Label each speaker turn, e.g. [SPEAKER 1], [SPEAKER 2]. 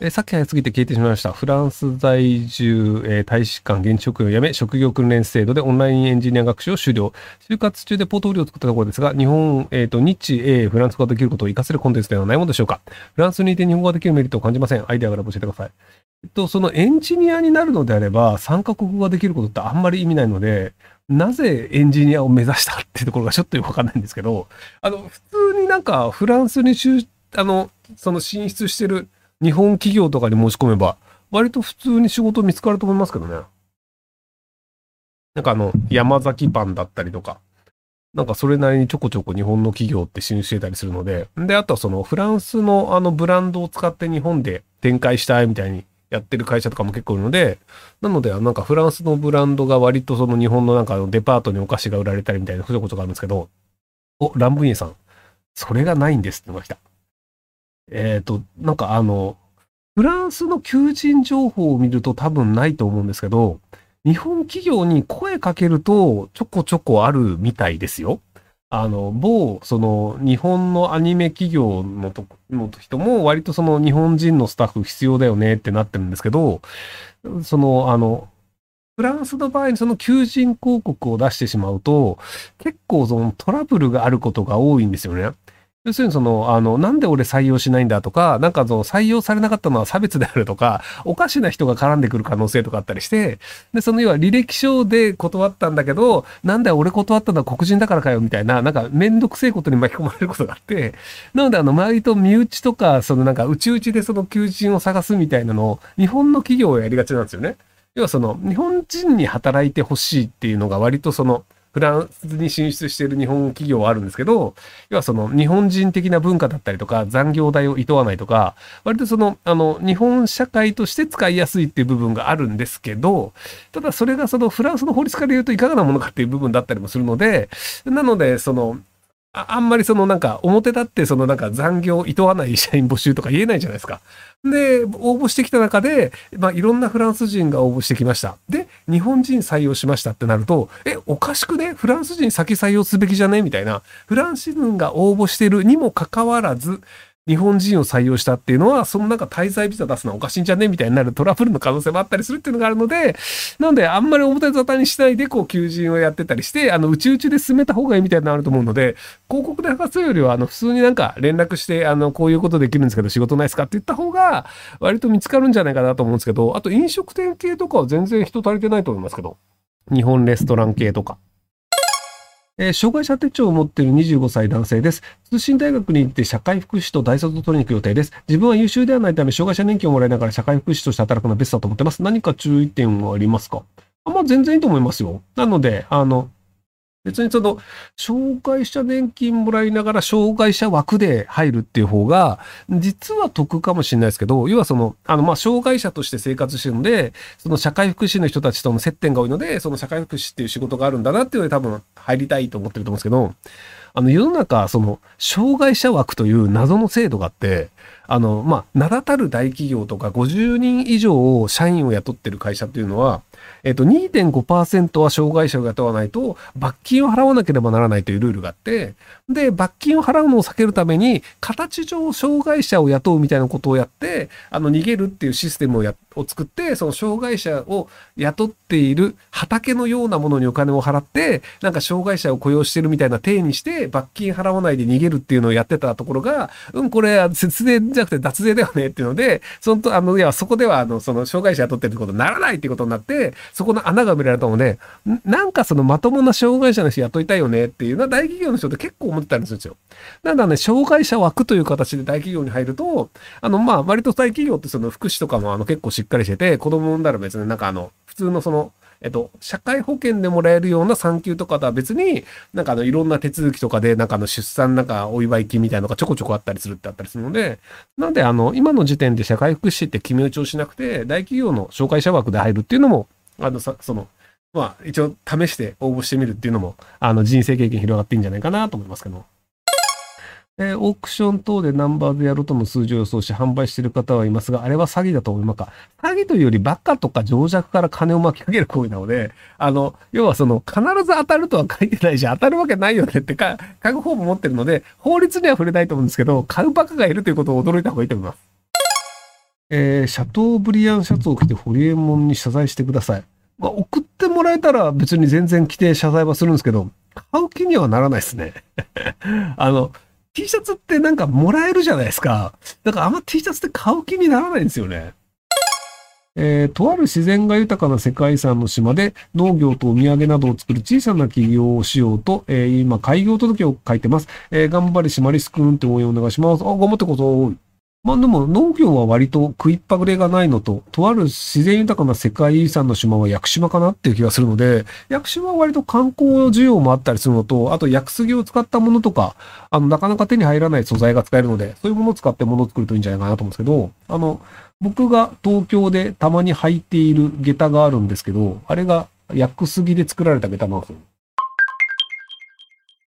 [SPEAKER 1] えー、さっき早すぎて消えてしまいました。フランス在住、えー、大使館現地職員を辞め、職業訓練制度でオンラインエンジニア学習を終了。就活中でポートフォリオを作ったところですが、日本、えっ、ー、と、日英、フランス語ができることを活かせるコンテンツではないものでしょうか。フランスにいて日本語ができるメリットを感じません。アイデアから教えてください。えっと、そのエンジニアになるのであれば、3カ国語ができることってあんまり意味ないので、なぜエンジニアを目指したっていうところがちょっとよくわかんないんですけど、あの、普通になんかフランスに就あの、その進出してる日本企業とかに申し込めば、割と普通に仕事見つかると思いますけどね。なんかあの、山崎パンだったりとか、なんかそれなりにちょこちょこ日本の企業って進出してたりするので、で、あとはそのフランスのあのブランドを使って日本で展開したいみたいにやってる会社とかも結構いるので、なので、なんかフランスのブランドが割とその日本のなんかデパートにお菓子が売られたりみたいなそういうことがあるんですけど、お、ランブイエさん、それがないんですって言いました。えっ、ー、と、なんかあの、フランスの求人情報を見ると多分ないと思うんですけど、日本企業に声かけるとちょこちょこあるみたいですよ。あの、某、その、日本のアニメ企業のとの人も割とその日本人のスタッフ必要だよねってなってるんですけど、その、あの、フランスの場合にその求人広告を出してしまうと、結構そのトラブルがあることが多いんですよね。要するにその、あの、なんで俺採用しないんだとか、なんかその採用されなかったのは差別であるとか、おかしな人が絡んでくる可能性とかあったりして、で、その要は履歴書で断ったんだけど、なんだよ俺断ったのは黒人だからかよみたいな、なんかめんどくせえことに巻き込まれることがあって、なのであの、周りと身内とか、そのなんか内々でその求人を探すみたいなのを、日本の企業をやりがちなんですよね。要はその、日本人に働いてほしいっていうのが割とその、フランスに進出している日本企業はあるんですけど、要はその日本人的な文化だったりとか、残業代を厭わないとか、割とその、あの、日本社会として使いやすいっていう部分があるんですけど、ただそれがそのフランスの法律から言うといかがなものかっていう部分だったりもするので、なので、その、ああんまりそのなんか表立ってそのなんか残業厭わない社員募集とか言えないじゃないですか。で、応募してきた中で、まあいろんなフランス人が応募してきました。で、日本人採用しましたってなると、え、おかしくね？フランス人先採用すべきじゃね？みたいな。フランス人が応募してるにもかかわらず、日本人を採用したっていうのは、そのなんか滞在ビザ出すのはおかしいんじゃねみたいになるトラブルの可能性もあったりするっていうのがあるので、なのであんまり表沙汰にしないでこう求人をやってたりして、あの、うちうちで進めた方がいいみたいなのあると思うので、広告で博すよりは、あの、普通になんか連絡して、あの、こういうことできるんですけど仕事ないですかって言った方が、割と見つかるんじゃないかなと思うんですけど、あと飲食店系とかは全然人足りてないと思いますけど、日本レストラン系とか。えー、障害者手帳を持っている25歳男性です。通信大学に行って社会福祉と大卒を取りに行く予定です。自分は優秀ではないため、障害者年金をもらいながら社会福祉として働くのはベストだと思ってます。何か注意点はありますか？あまあ、全然いいと思いますよ。なので、あの、別にその、障害者年金もらいながら障害者枠で入るっていう方が、実は得かもしれないですけど、要はその、あの、ま、障害者として生活してるので、その社会福祉の人たちとの接点が多いので、その社会福祉っていう仕事があるんだなっていうので多分入りたいと思ってると思うんですけど、あの、世の中、その、障害者枠という謎の制度があって、あの、まあ、名だたる大企業とか50人以上を社員を雇ってる会社というのは、えっと、2.5%は障害者を雇わないと罰金を払わなければならないというルールがあって、で、罰金を払うのを避けるために、形上障害者を雇うみたいなことをやって、あの、逃げるっていうシステムをや、を作って、その障害者を雇っている畑のようなものにお金を払って、なんか障害者を雇用してるみたいな体にして、罰金払わないで逃げるっていうのをやってたところが、うん、これ、節税じゃなくて脱税だよねっていうので、そのと、あの、いや、そこでは、あの、その障害者雇ってるってことにならないってことになって、そこの穴が埋められたので、なんかそのまともな障害者の人雇いたいよねっていうのは大企業の人って結構思ってたりするんですよ。なんだね、障害者枠という形で大企業に入ると、あの、まあ、割と大企業ってその福祉とかもあの結構しっかりしてて、子供産んだら別になんかあの、普通のその、えっと、社会保険でもらえるような産休とかとは別に、なんかあの、いろんな手続きとかで、なんかあの、出産なんかお祝い金みたいなのがちょこちょこあったりするってあったりするので、なんであの、今の時点で社会福祉って決め打ちをしなくて、大企業の紹介者枠で入るっていうのも、あの、さ、その、まあ、一応試して応募してみるっていうのも、あの、人生経験広がっていいんじゃないかなと思いますけど。えー、オークション等でナンバーズやるとの数字を予想し販売している方はいますが、あれは詐欺だと思いますか？詐欺というよりバカとか情弱から金を巻き上げる行為なので、あの、要はその、必ず当たるとは書いてないし、当たるわけないよねってか、買う方も持ってるので、法律には触れないと思うんですけど、買うバカがいるということを驚いた方がいいと思います。えーシャトーブリアンシャツを着てホリエモンに謝罪してください。まあ、送ってもらえたら別に全然着て謝罪はするんですけど、買う気にはならないですね。あの、T シャツってなんかもらえるじゃないですか。だからあんま T シャツって買う気にならないんですよね。えーとある自然が豊かな世界遺産の島で農業とお土産などを作る小さな企業をしようと、えー今開業届を書いてます。えー頑張れシマリスくんって応援お願いします。あ、頑張ってこそ。まあでも農業は割と食いっぱぐれがないのと、とある自然豊かな世界遺産の島は屋久島かなっていう気がするので、屋久島は割と観光需要もあったりするのと、あと屋久杉を使ったものとか、あの、なかなか手に入らない素材が使えるので、そういうものを使ってものを作るといいんじゃないかなと思うんですけど、あの、僕が東京でたまに履いている下駄があるんですけど、あれが屋久杉で作られた下駄なんですよ。